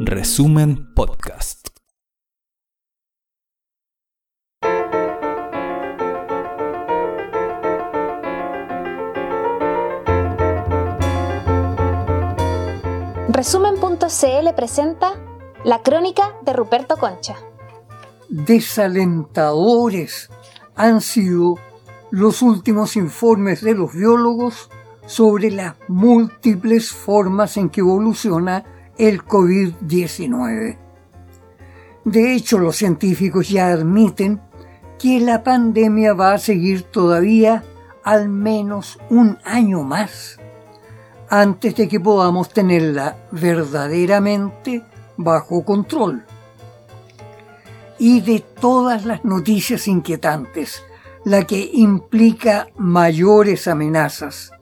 Resumen Podcast. Resumen.cl presenta la crónica de Ruperto Concha. Desalentadores han sido los últimos informes de los biólogos sobre las múltiples formas en que evoluciona el COVID-19. De hecho, los científicos ya admiten que la pandemia va a seguir todavía al menos un año más antes de que podamos tenerla verdaderamente bajo control. Y de todas las noticias inquietantes, la que implica mayores amenazas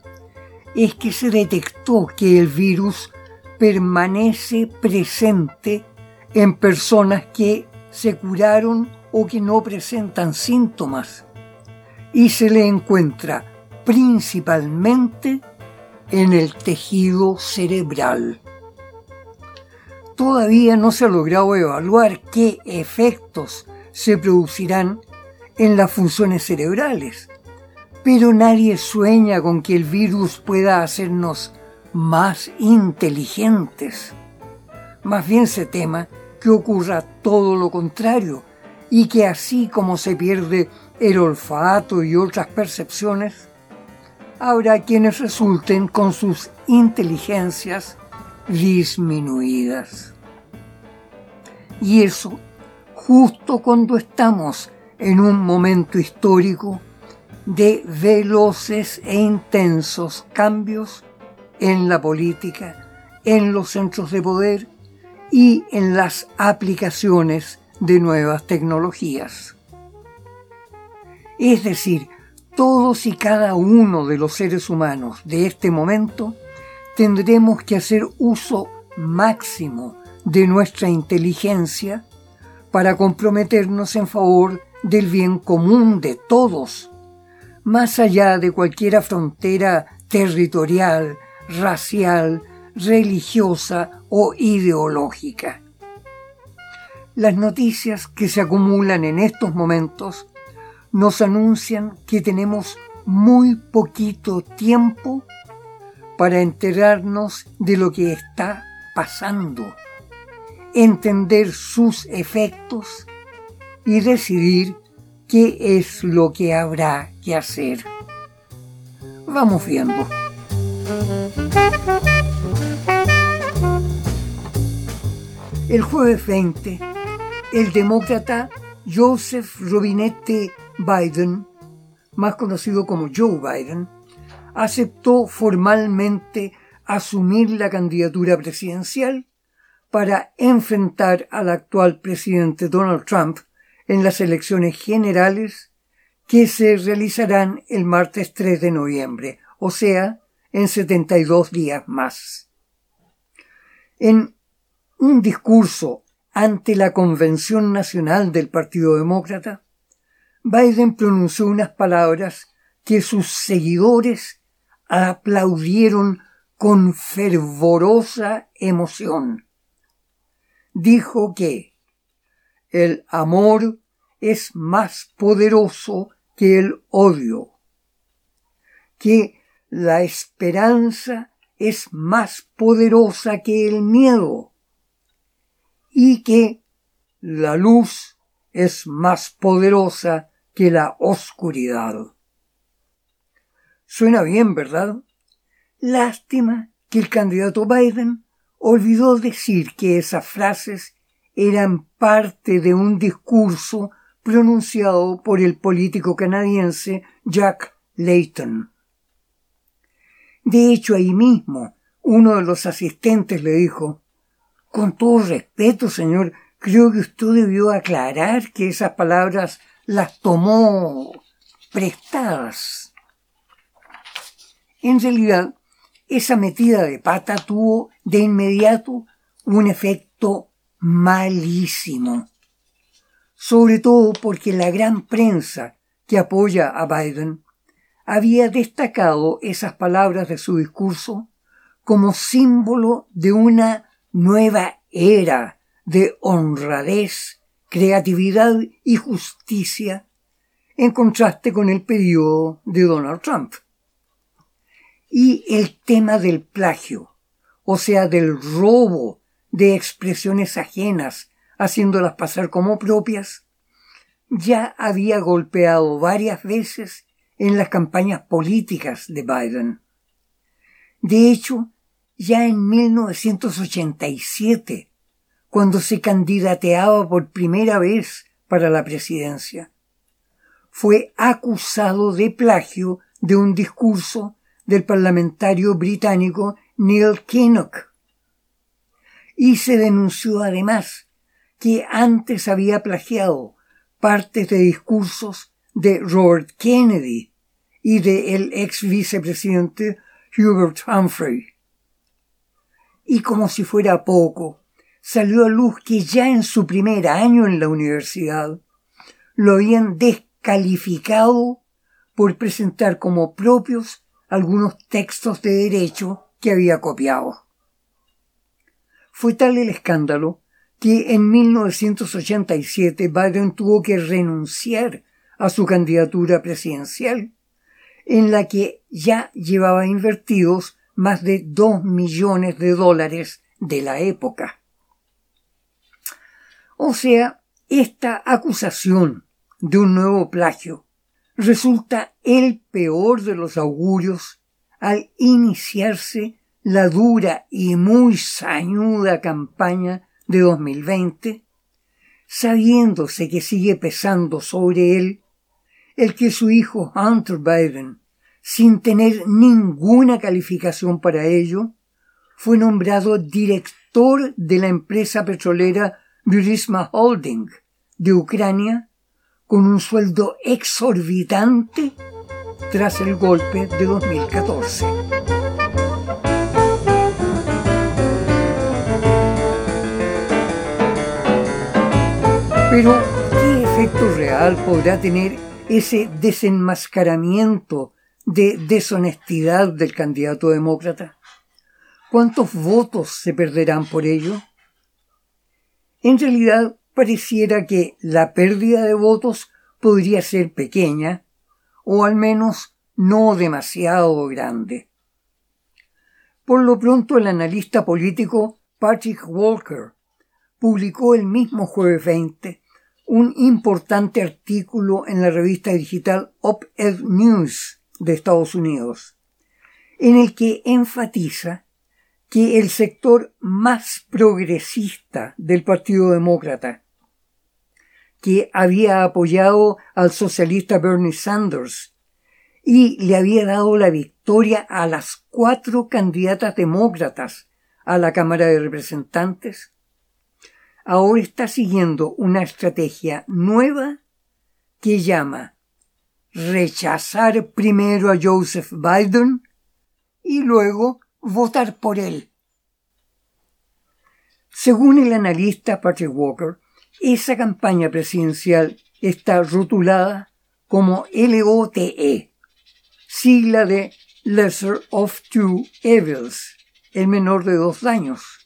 es que se detectó que el virus permanece presente en personas que se curaron o que no presentan síntomas y se le encuentra principalmente en el tejido cerebral. Todavía no se ha logrado evaluar qué efectos se producirán en las funciones cerebrales, pero nadie sueña con que el virus pueda hacernos más inteligentes. Más bien se tema que ocurra todo lo contrario y que así como se pierde el olfato y otras percepciones, habrá quienes resulten con sus inteligencias disminuidas. Y eso justo cuando estamos en un momento histórico de veloces e intensos cambios en la política, en los centros de poder y en las aplicaciones de nuevas tecnologías. Es decir, todos y cada uno de los seres humanos de este momento tendremos que hacer uso máximo de nuestra inteligencia para comprometernos en favor del bien común de todos, más allá de cualquier frontera territorial, racial, religiosa o ideológica. Las noticias que se acumulan en estos momentos nos anuncian que tenemos muy poquito tiempo para enterarnos de lo que está pasando, entender sus efectos y decidir qué es lo que habrá que hacer. Vamos viendo. El jueves 20, el demócrata Joseph Robinette Biden, más conocido como Joe Biden, aceptó formalmente asumir la candidatura presidencial para enfrentar al actual presidente Donald Trump en las elecciones generales que se realizarán el martes 3 de noviembre, o sea, en 72 días más. En un discurso ante la Convención Nacional del Partido Demócrata, Biden pronunció unas palabras que sus seguidores aplaudieron con fervorosa emoción. Dijo que el amor es más poderoso que el odio, que la esperanza es más poderosa que el miedo y que la luz es más poderosa que la oscuridad. Suena bien, ¿verdad? Lástima que el candidato Biden olvidó decir que esas frases eran parte de un discurso pronunciado por el político canadiense Jack Layton. De hecho, ahí mismo, uno de los asistentes le dijo, con todo respeto, señor, creo que usted debió aclarar que esas palabras las tomó prestadas. En realidad, esa metida de pata tuvo de inmediato un efecto malísimo, sobre todo porque la gran prensa que apoya a Biden había destacado esas palabras de su discurso como símbolo de una nueva era de honradez, creatividad y justicia en contraste con el periodo de Donald Trump. Y el tema del plagio, o sea, del robo de expresiones ajenas, haciéndolas pasar como propias, ya había golpeado varias veces en las campañas políticas de Biden. De hecho, ya en 1987, cuando se candidateaba por primera vez para la presidencia, fue acusado de plagio de un discurso del parlamentario británico Neil Kinnock. Y se denunció además que antes había plagiado partes de discursos de Robert Kennedy y de el ex vicepresidente Hubert Humphrey. Y como si fuera poco, salió a luz que ya en su primer año en la universidad lo habían descalificado por presentar como propios algunos textos de derecho que había copiado. Fue tal el escándalo que en 1987 Biden tuvo que renunciar a su candidatura presidencial, en la que ya llevaba invertidos más de dos millones de dólares de la época. O sea, esta acusación de un nuevo plagio resulta el peor de los augurios al iniciarse la dura y muy sañuda campaña de 2020, sabiéndose que sigue pesando sobre él el que su hijo Hunter Biden, sin tener ninguna calificación para ello, fue nombrado director de la empresa petrolera Burisma Holding de Ucrania con un sueldo exorbitante tras el golpe de 2014. Pero, ¿qué efecto real podrá tener ese desenmascaramiento de deshonestidad del candidato demócrata? ¿Cuántos votos se perderán por ello? En realidad, pareciera que la pérdida de votos podría ser pequeña, o al menos no demasiado grande. Por lo pronto, el analista político Patrick Walker publicó el mismo jueves 20 un importante artículo en la revista digital Op-Ed News de Estados Unidos, en el que enfatiza que el sector más progresista del Partido Demócrata, que había apoyado al socialista Bernie Sanders y le había dado la victoria a las cuatro candidatas demócratas a la Cámara de Representantes, ahora está siguiendo una estrategia nueva que llama rechazar primero a Joseph Biden y luego votar por él. Según el analista Patrick Walker, esa campaña presidencial está rotulada como LOTE, sigla de Lesser of Two Evils, el menor de dos daños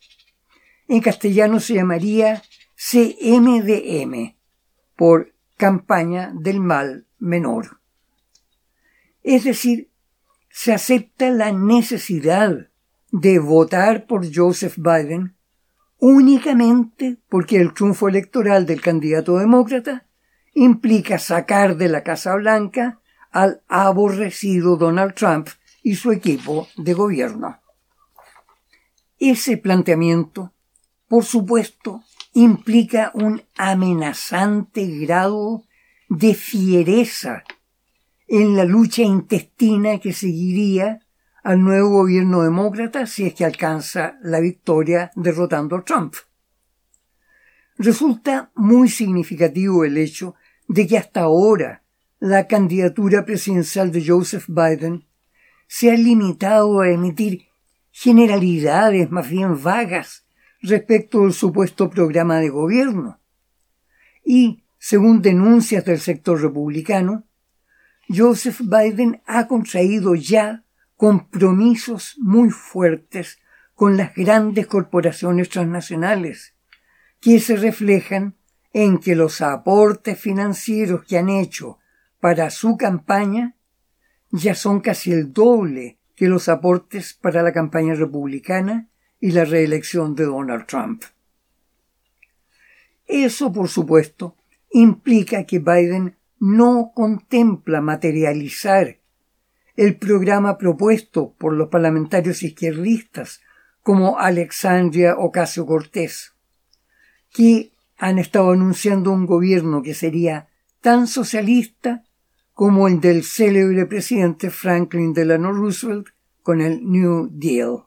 en castellano se llamaría CMDM, por campaña del mal menor. Es decir, se acepta la necesidad de votar por Joseph Biden únicamente porque el triunfo electoral del candidato demócrata implica sacar de la Casa Blanca al aborrecido Donald Trump y su equipo de gobierno. Ese planteamiento por supuesto, implica un amenazante grado de fiereza en la lucha intestina que seguiría al nuevo gobierno demócrata si es que alcanza la victoria derrotando a Trump. Resulta muy significativo el hecho de que hasta ahora la candidatura presidencial de Joseph Biden se ha limitado a emitir generalidades más bien vagas respecto del supuesto programa de gobierno. Y, según denuncias del sector republicano, Joseph Biden ha contraído ya compromisos muy fuertes con las grandes corporaciones transnacionales, que se reflejan en que los aportes financieros que han hecho para su campaña ya son casi el doble que los aportes para la campaña republicana y la reelección de Donald Trump. Eso, por supuesto, implica que Biden no contempla materializar el programa propuesto por los parlamentarios izquierdistas como Alexandria Ocasio Cortés, que han estado anunciando un gobierno que sería tan socialista como el del célebre presidente Franklin Delano Roosevelt con el New Deal.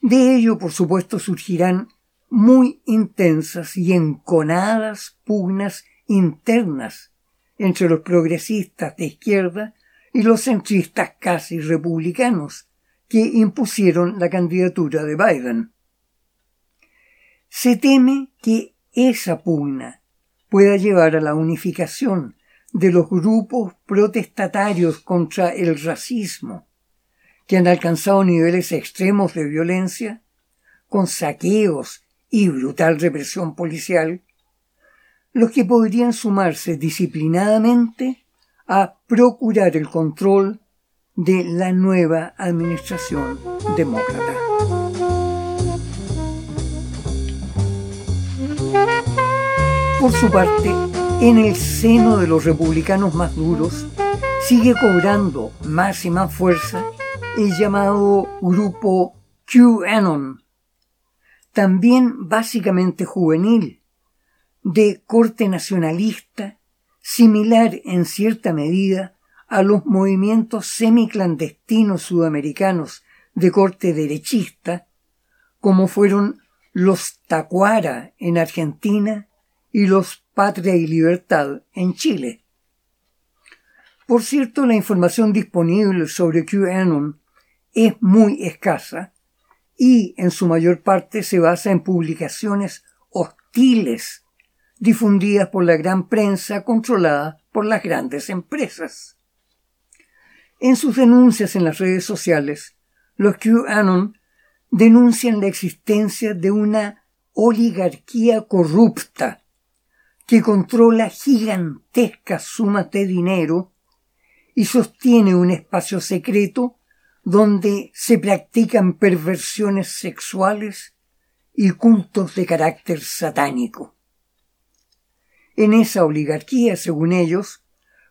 De ello, por supuesto, surgirán muy intensas y enconadas pugnas internas entre los progresistas de izquierda y los centristas casi republicanos que impusieron la candidatura de Biden. Se teme que esa pugna pueda llevar a la unificación de los grupos protestatarios contra el racismo, que han alcanzado niveles extremos de violencia, con saqueos y brutal represión policial, los que podrían sumarse disciplinadamente a procurar el control de la nueva administración demócrata. Por su parte, en el seno de los republicanos más duros, sigue cobrando más y más fuerza el llamado grupo QAnon, también básicamente juvenil, de corte nacionalista, similar en cierta medida a los movimientos semiclandestinos sudamericanos de corte derechista, como fueron los Tacuara en Argentina y los Patria y Libertad en Chile. Por cierto, la información disponible sobre QAnon es muy escasa y en su mayor parte se basa en publicaciones hostiles difundidas por la gran prensa controlada por las grandes empresas. En sus denuncias en las redes sociales, los QAnon denuncian la existencia de una oligarquía corrupta que controla gigantescas sumas de dinero y sostiene un espacio secreto donde se practican perversiones sexuales y cultos de carácter satánico. En esa oligarquía, según ellos,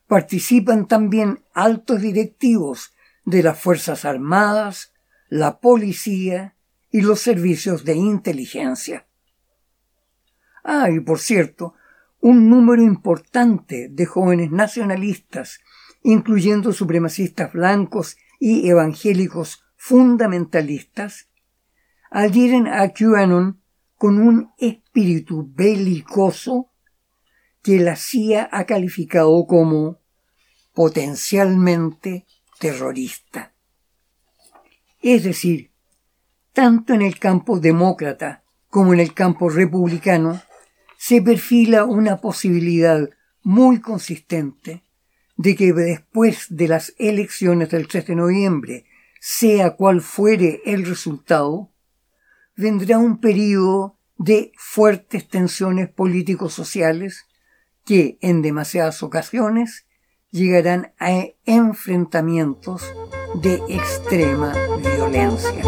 participan también altos directivos de las Fuerzas Armadas, la policía y los servicios de inteligencia. Ah, y por cierto, un número importante de jóvenes nacionalistas, incluyendo supremacistas blancos y evangélicos fundamentalistas, adhieren a QAnon con un espíritu belicoso que la CIA ha calificado como potencialmente terrorista. Es decir, tanto en el campo demócrata como en el campo republicano se perfila una posibilidad muy consistente de que después de las elecciones del 3 de noviembre, sea cual fuere el resultado, vendrá un periodo de fuertes tensiones políticos sociales que en demasiadas ocasiones llegarán a enfrentamientos de extrema violencia.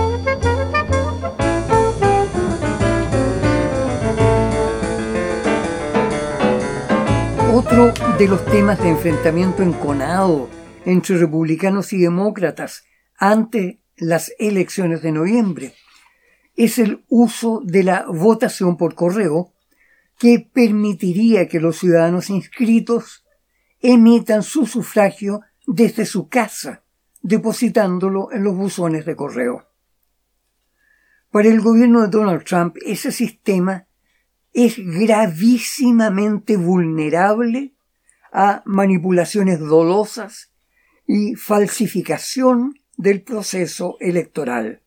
Otro de los temas de enfrentamiento enconado entre republicanos y demócratas ante las elecciones de noviembre es el uso de la votación por correo que permitiría que los ciudadanos inscritos emitan su sufragio desde su casa, depositándolo en los buzones de correo. Para el gobierno de Donald Trump, ese sistema es gravísimamente vulnerable a manipulaciones dolosas y falsificación del proceso electoral.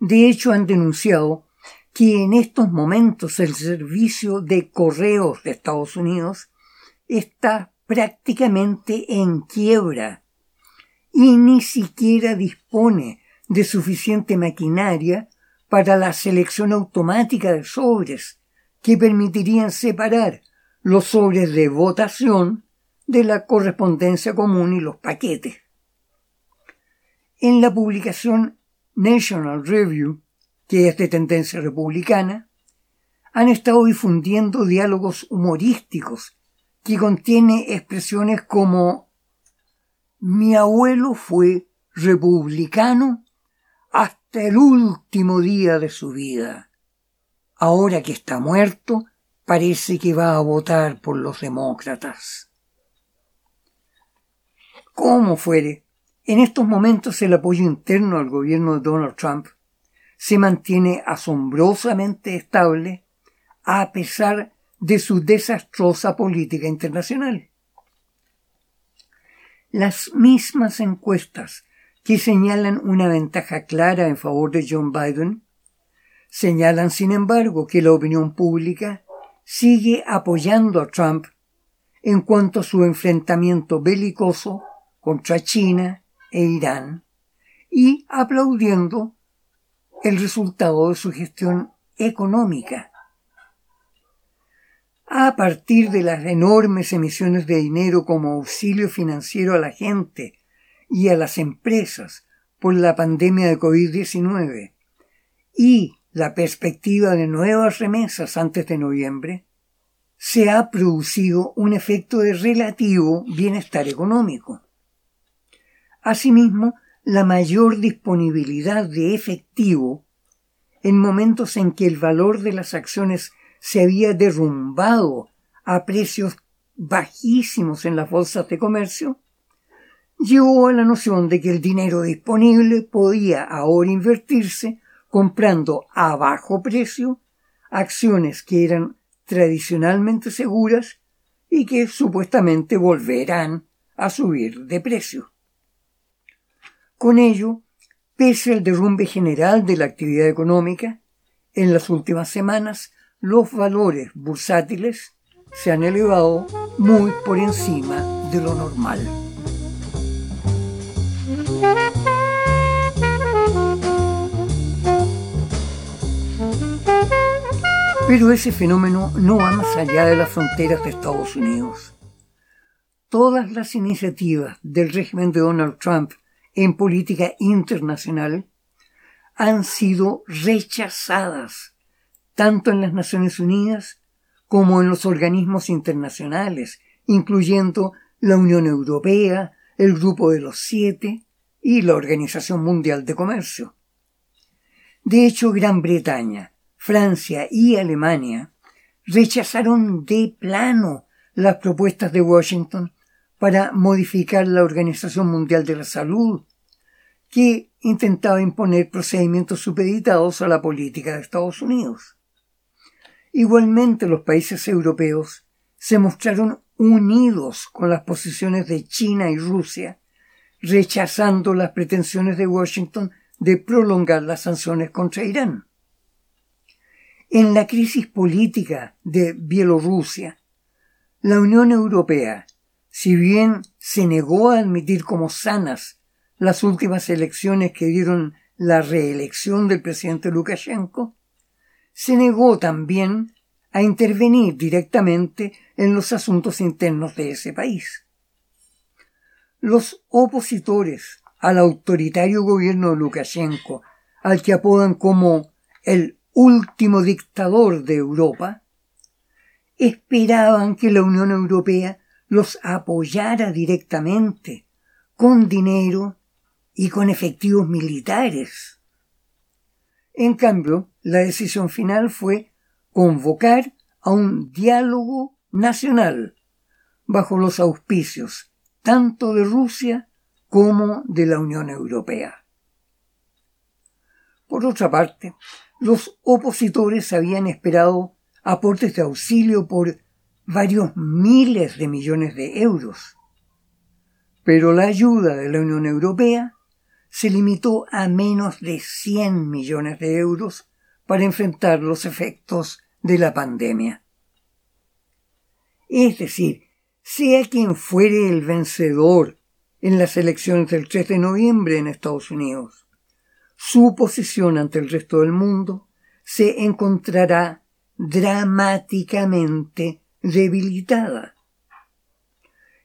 De hecho, han denunciado que en estos momentos el servicio de correos de Estados Unidos está prácticamente en quiebra y ni siquiera dispone de suficiente maquinaria para la selección automática de sobres que permitirían separar los sobres de votación de la correspondencia común y los paquetes. En la publicación National Review, que es de tendencia republicana, han estado difundiendo diálogos humorísticos que contiene expresiones como mi abuelo fue republicano hasta el último día de su vida. Ahora que está muerto, parece que va a votar por los demócratas. Como fuere, en estos momentos el apoyo interno al gobierno de Donald Trump se mantiene asombrosamente estable a pesar de su desastrosa política internacional. Las mismas encuestas que señalan una ventaja clara en favor de John Biden señalan, sin embargo, que la opinión pública sigue apoyando a Trump en cuanto a su enfrentamiento belicoso contra China e Irán y aplaudiendo el resultado de su gestión económica. A partir de las enormes emisiones de dinero como auxilio financiero a la gente y a las empresas por la pandemia de COVID-19 y la perspectiva de nuevas remesas antes de noviembre, se ha producido un efecto de relativo bienestar económico. Asimismo, la mayor disponibilidad de efectivo en momentos en que el valor de las acciones se había derrumbado a precios bajísimos en las bolsas de comercio, llevó a la noción de que el dinero disponible podía ahora invertirse comprando a bajo precio acciones que eran tradicionalmente seguras y que supuestamente volverán a subir de precio. Con ello, pese al derrumbe general de la actividad económica, en las últimas semanas los valores bursátiles se han elevado muy por encima de lo normal. Pero ese fenómeno no va más allá de las fronteras de Estados Unidos. Todas las iniciativas del régimen de Donald Trump en política internacional han sido rechazadas tanto en las Naciones Unidas como en los organismos internacionales, incluyendo la Unión Europea, el Grupo de los Siete y la Organización Mundial de Comercio. De hecho, Gran Bretaña, Francia y Alemania rechazaron de plano las propuestas de Washington para modificar la Organización Mundial de la Salud, que intentaba imponer procedimientos supeditados a la política de Estados Unidos. Igualmente los países europeos se mostraron unidos con las posiciones de China y Rusia, rechazando las pretensiones de Washington de prolongar las sanciones contra Irán. En la crisis política de Bielorrusia, la Unión Europea, si bien se negó a admitir como sanas las últimas elecciones que dieron la reelección del presidente Lukashenko, se negó también a intervenir directamente en los asuntos internos de ese país. Los opositores al autoritario gobierno de Lukashenko, al que apodan como el último dictador de Europa, esperaban que la Unión Europea los apoyara directamente, con dinero y con efectivos militares. En cambio, la decisión final fue convocar a un diálogo nacional bajo los auspicios tanto de Rusia como de la Unión Europea. Por otra parte, los opositores habían esperado aportes de auxilio por varios miles de millones de euros. Pero la ayuda de la Unión Europea se limitó a menos de 100 millones de euros para enfrentar los efectos de la pandemia. Es decir, sea quien fuere el vencedor en las elecciones del 3 de noviembre en Estados Unidos, su posición ante el resto del mundo se encontrará dramáticamente debilitada.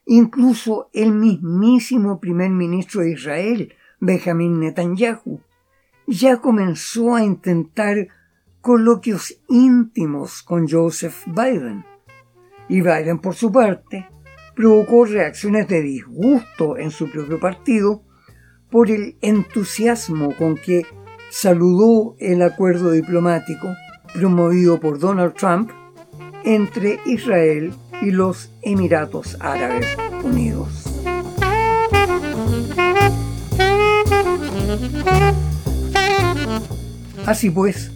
Incluso el mismísimo primer ministro de Israel, Benjamin Netanyahu, ya comenzó a intentar coloquios íntimos con Joseph Biden. Y Biden, por su parte, provocó reacciones de disgusto en su propio partido por el entusiasmo con que saludó el acuerdo diplomático promovido por Donald Trump entre Israel y los Emiratos Árabes Unidos. Así pues,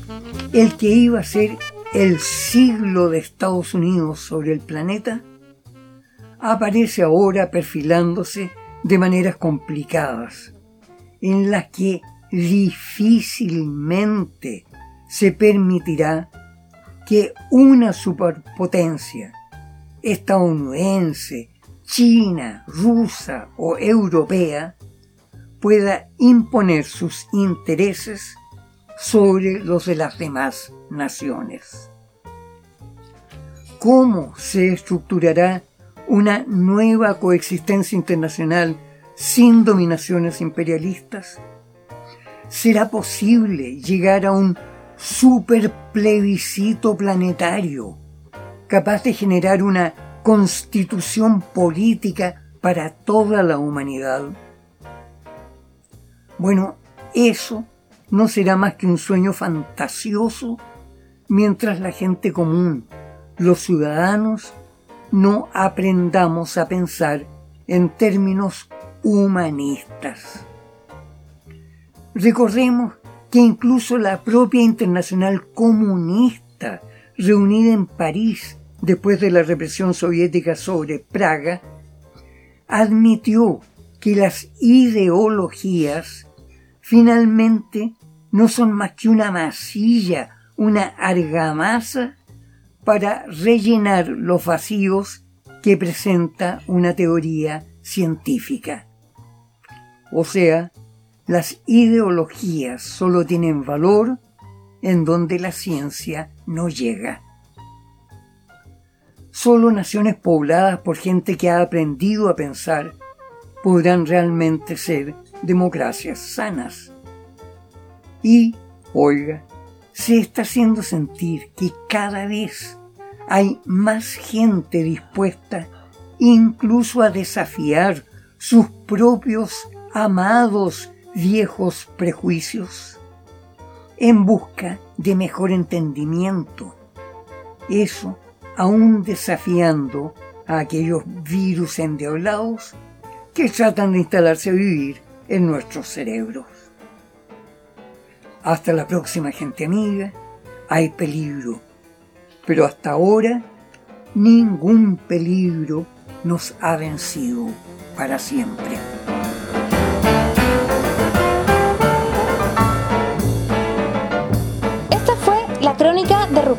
el que iba a ser el siglo de Estados Unidos sobre el planeta, aparece ahora perfilándose de maneras complicadas, en las que difícilmente se permitirá que una superpotencia estadounidense, china, rusa o europea pueda imponer sus intereses sobre los de las demás naciones. ¿Cómo se estructurará una nueva coexistencia internacional sin dominaciones imperialistas? ¿Será posible llegar a un superplebiscito planetario capaz de generar una constitución política para toda la humanidad? Bueno, eso no será más que un sueño fantasioso mientras la gente común, los ciudadanos, no aprendamos a pensar en términos humanistas. Recordemos que incluso la propia Internacional Comunista, reunida en París después de la represión soviética sobre Praga, admitió que las ideologías finalmente no son más que una masilla, una argamasa para rellenar los vacíos que presenta una teoría científica. O sea, las ideologías solo tienen valor en donde la ciencia no llega. Solo naciones pobladas por gente que ha aprendido a pensar podrán realmente ser democracias sanas. Y, oiga, se está haciendo sentir que cada vez hay más gente dispuesta incluso a desafiar sus propios amados viejos prejuicios en busca de mejor entendimiento. Eso aún desafiando a aquellos virus endiablados que tratan de instalarse a vivir en nuestros cerebros. Hasta la próxima gente amiga, hay peligro, pero hasta ahora ningún peligro nos ha vencido para siempre.